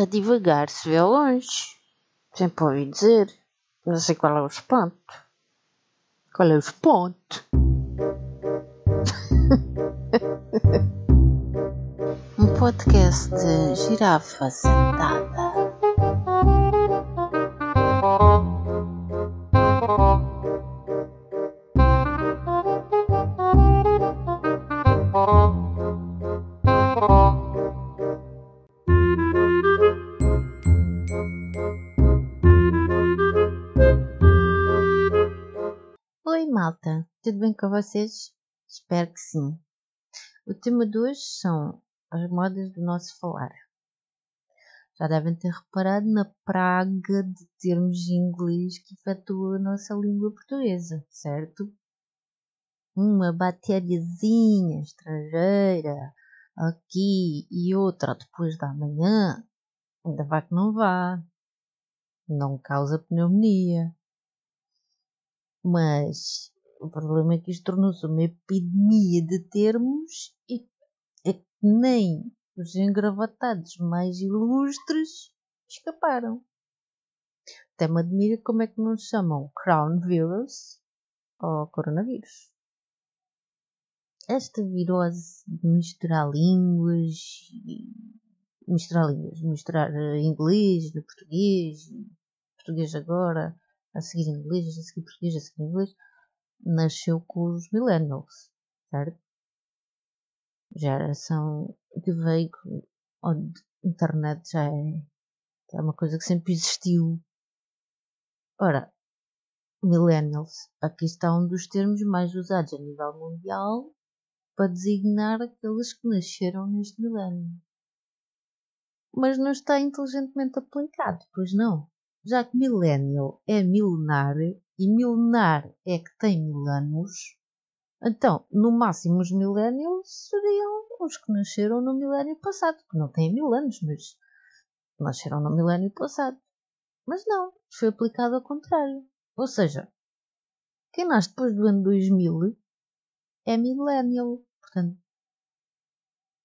A divagar se vê longe. Sempre ouvi dizer. Não sei qual é o espanto. Qual é o espanto? um podcast de girafa sentada. Tudo bem com vocês? Espero que sim. O tema de hoje são as modas do nosso falar. Já devem ter reparado na praga de termos de inglês que efetua a nossa língua portuguesa, certo? Uma bactériazinha estrangeira aqui e outra depois da manhã, ainda vai que não vá. Não causa pneumonia. Mas o problema é que isto tornou-se uma epidemia de termos e é que nem os engravatados mais ilustres escaparam. Até me admira como é que nos chamam Crown Virus ou coronavírus. Esta virose de misturar línguas, misturar línguas, misturar inglês de português, português agora, a seguir inglês, a seguir português, a seguir inglês, nasceu com os millennials, certo? Geração que veio onde internet já é, é uma coisa que sempre existiu. Ora, millennials, aqui está um dos termos mais usados a nível mundial para designar aqueles que nasceram neste milénio. Mas não está inteligentemente aplicado, pois não já que millennial é milenar e milenar é que tem mil anos, então, no máximo, os millennials seriam os que nasceram no milénio passado, que não têm mil anos, mas nasceram no milénio passado. Mas não, foi aplicado ao contrário. Ou seja, quem nasce depois do ano 2000 é millennial, portanto,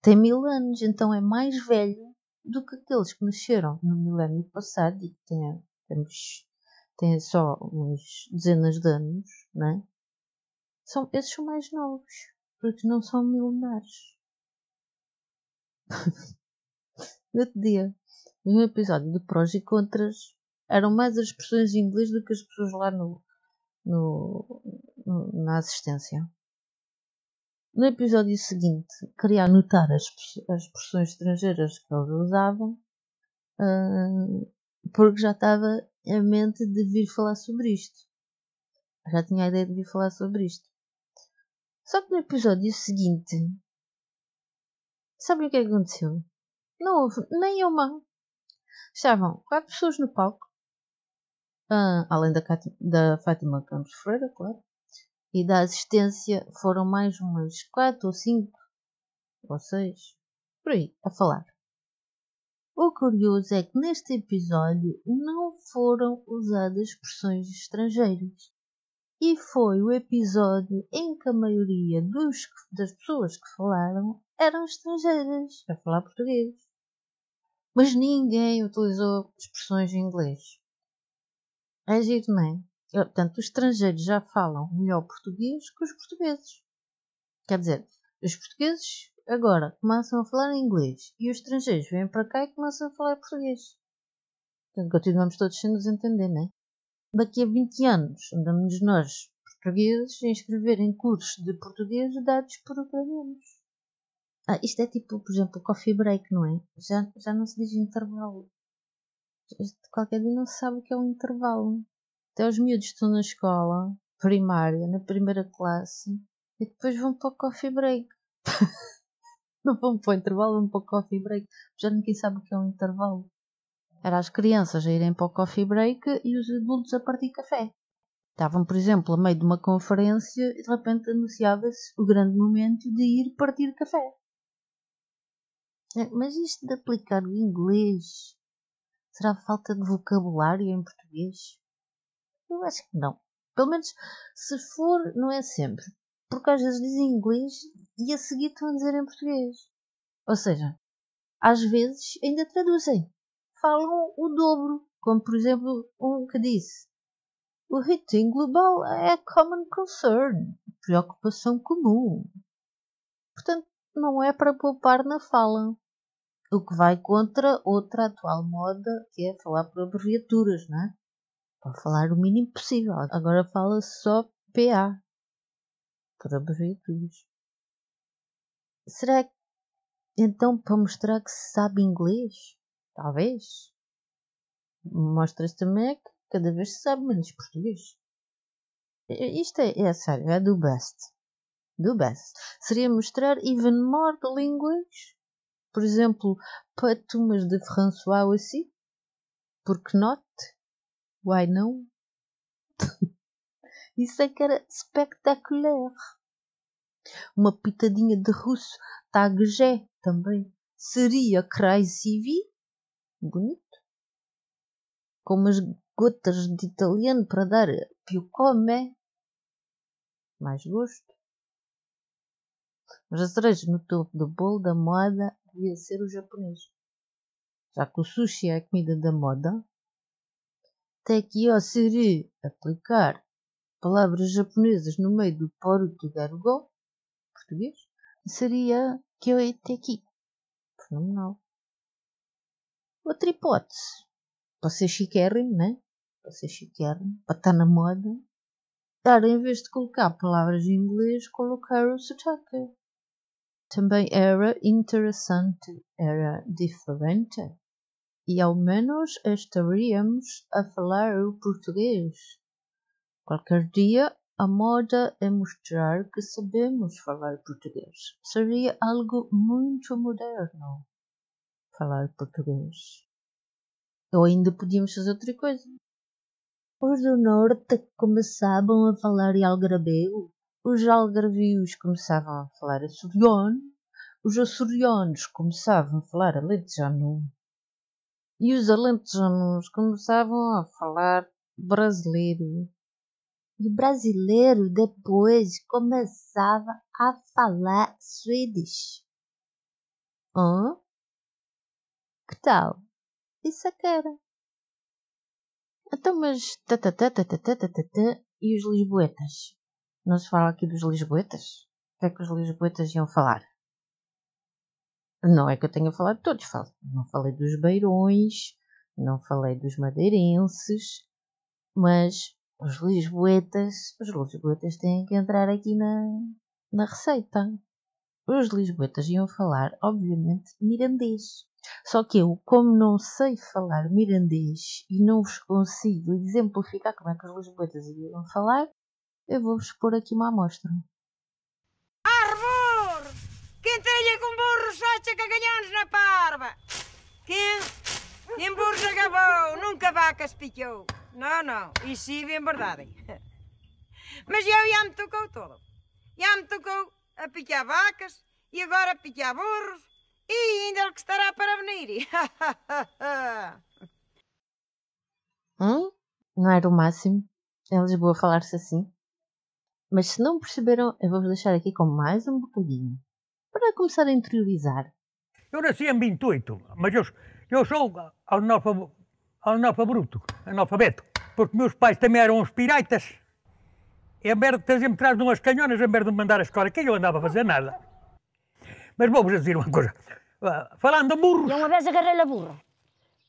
tem mil anos, então é mais velho do que aqueles que nasceram no milénio passado e que têm, temos, têm só umas dezenas de anos, não é? São, esses são mais novos, porque não são milenares. no outro dia, um episódio de prós e contras, eram mais as expressões em inglês do que as pessoas lá no, no, no na assistência. No episódio seguinte, queria anotar as, as expressões estrangeiras que eles usavam, uh, porque já estava em mente de vir falar sobre isto. Já tinha a ideia de vir falar sobre isto. Só que no episódio seguinte, sabem o que aconteceu? Não houve nem uma. Estavam quatro pessoas no palco, uh, além da, da Fátima Campos Freire, claro e da assistência foram mais umas quatro ou cinco ou seis, por aí, a falar. O curioso é que neste episódio não foram usadas expressões estrangeiras. E foi o episódio em que a maioria dos, das pessoas que falaram eram estrangeiras, a falar português. Mas ninguém utilizou expressões em inglês. É giro, não é? Portanto, os estrangeiros já falam melhor português que os portugueses. Quer dizer, os portugueses agora começam a falar inglês e os estrangeiros vêm para cá e começam a falar português. Portanto, continuamos todos sem nos entender, não é? Daqui a 20 anos andamos nós, portugueses, a inscrever em cursos de português dados por ucranianos. Ah, isto é tipo, por exemplo, coffee break, não é? Já, já não se diz intervalo. Qualquer dia não se sabe o que é um intervalo. Até os miúdos estão na escola primária, na primeira classe, e depois vão para o coffee break. não vão para o intervalo, vão para o coffee break. Já ninguém sabe o que é um intervalo. Era as crianças a irem para o coffee break e os adultos a partir café. Estavam, por exemplo, a meio de uma conferência e de repente anunciava-se o grande momento de ir partir café. É, mas isto de aplicar o inglês será falta de vocabulário em português? Eu acho que não. Pelo menos, se for, não é sempre. Porque às vezes dizem em inglês e a seguir estão a dizer em português. Ou seja, às vezes ainda traduzem. falam o dobro, como por exemplo um que disse o rating global é common concern, preocupação comum. Portanto, não é para poupar na fala. O que vai contra outra atual moda, que é falar por abreviaturas, não é? Para falar o mínimo possível. Agora fala só PA. Por abreviaturas. Será que então para mostrar que se sabe inglês? Talvez. Mostra-se também que cada vez se sabe menos português. Isto é, é sério, é do best. Do best. Seria mostrar even more the language. Por exemplo, patumas de François aussi. Porque not? Why não? Isso é que era espetacular. Uma pitadinha de russo, tagé também. Seria crazy Bonito. Com umas gotas de italiano para dar più come. Mais gosto. Mas a cereja no topo do bolo da moda devia ser o japonês. Já que o sushi é a comida da moda, até que ser aplicar palavras japonesas no meio do português, português, seria que eu aqui. Fenomenal. Outra hipótese. Para ser chiquérrimo, né? para ser chiquérrimo, para estar na moda, era em vez de colocar palavras em inglês, colocar o sotaque. Também era interessante, era diferente. E ao menos estaríamos a falar o português. Qualquer dia a moda é mostrar que sabemos falar português. Seria algo muito moderno falar português. Ou ainda podíamos fazer outra coisa. Os do norte começavam a falar algarabeu, os algarvios começavam a falar açoriano, os açorianos começavam a falar alentejano e os alentejanos começavam a falar brasileiro. E o brasileiro depois começava a falar swedish. Hã? Que tal? Isso é que era. Então, mas. E os Lisboetas? Não se fala aqui dos Lisboetas? O que é que os Lisboetas iam falar? Não é que eu tenha falado de todos. Não falei dos Beirões, não falei dos Madeirenses, mas os Lisboetas. Os Lisboetas têm que entrar aqui na, na receita. Os Lisboetas iam falar, obviamente, mirandês. Só que eu, como não sei falar mirandês e não vos consigo exemplificar como é que os lisboetas iriam falar, eu vou-vos pôr aqui uma amostra. Arbor! Quem trilha com burros acha que ganhamos na parva! Quem? Quem burros acabou, nunca vacas picou. Não, não, isso é verdade. Mas eu já me tocou todo. Já me tocou a picar vacas e agora a picar burros e ainda ele que estará para venir. hum? Não era o máximo em Lisboa falar-se assim? Mas se não perceberam, eu vou-vos deixar aqui com mais um bocadinho. Para começar a interiorizar. Eu nasci em 28, mas eu, eu sou analfabeto, analfabeto, analfabeto, porque meus pais também eram uns piraitas. E a merda trazia-me atrás de umas canhonas, a merda de me mandar a escola, que eu andava a fazer nada. Mas vou-vos dizer uma coisa. Ah, falando de burros... Eu uma vez agarrei a burra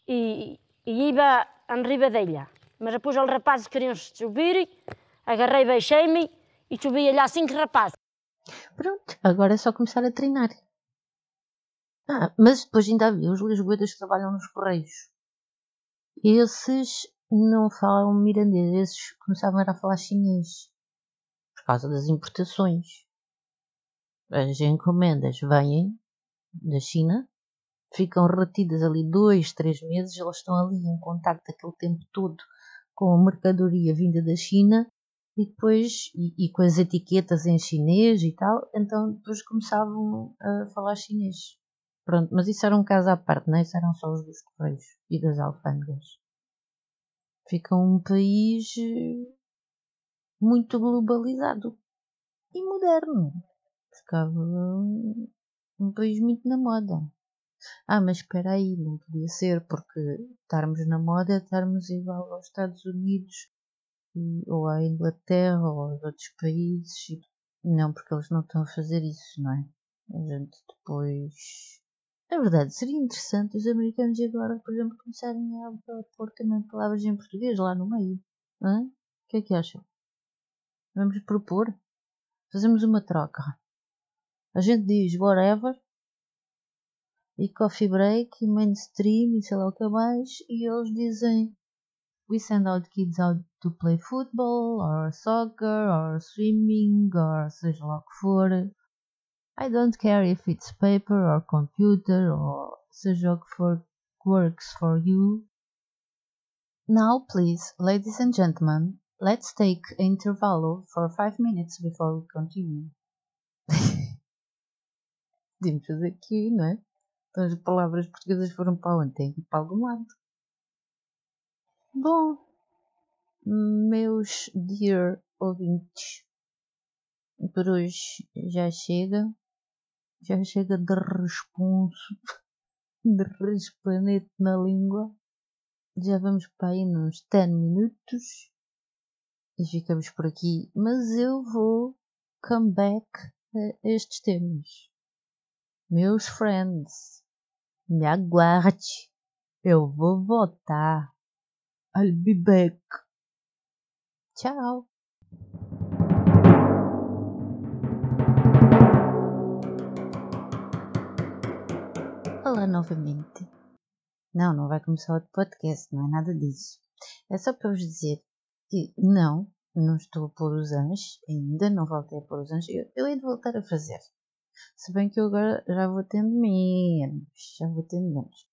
e, e ia em riba dela. Mas depois os rapazes queriam subir, agarrei, baixei-me e subi lá cinco rapazes. Pronto, agora é só começar a treinar. Ah, mas depois ainda havia os lisboetas que trabalham nos correios. Esses não falam mirandês, esses começavam a falar chinês. Por causa das importações as encomendas vêm da China, ficam retidas ali dois, três meses, elas estão ali em contacto aquele tempo todo com a mercadoria vinda da China e depois, e, e, com as etiquetas em chinês e tal, então depois começavam a falar chinês. Pronto, mas isso era um caso à parte, não é? Isso eram só os dos correios e das alfândegas. Fica um país muito globalizado e moderno ficava um país muito na moda. Ah, mas espera aí, não podia ser, porque estarmos na moda é estarmos igual aos Estados Unidos e- ou à Inglaterra ou aos outros países. Não, porque eles não estão a fazer isso, não é? A gente depois. É verdade, seria interessante os americanos agora, por exemplo, começarem a a pôr também palavras em português lá no meio. Hã? O que é que acham? Vamos propor? Fazemos uma troca. A gente diz whatever e coffee break e mainstream e sei lá o que mais e eles dizem we send out kids out to play football or soccer or swimming or seja lá o que for. I don't care if it's paper or computer or que for works for you. Now please, ladies and gentlemen, let's take interval for five minutes before we continue. Podíamos fazer aqui, não é? Então as palavras portuguesas foram para onde? Tem para algum lado. Bom, meus dear ouvintes, por hoje já chega. Já chega de responso, de respanete na língua. Já vamos para aí nos 10 minutos e ficamos por aqui. Mas eu vou come back a estes temas. Meus friends, me aguarde. Eu vou voltar. I'll be back. Tchau. Olá novamente. Não, não vai começar outro podcast, não é nada disso. É só para vos dizer que não, não estou a pôr os anjos, ainda não voltei a pôr os anjos. Eu, eu hei de voltar a fazer. Se bem que eu agora já vou tendo menos, já vou tendo menos.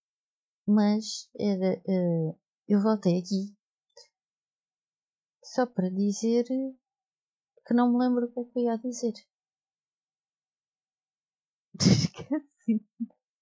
Mas era, eh, eu voltei aqui só para dizer que não me lembro o que é que eu ia dizer. Esqueci.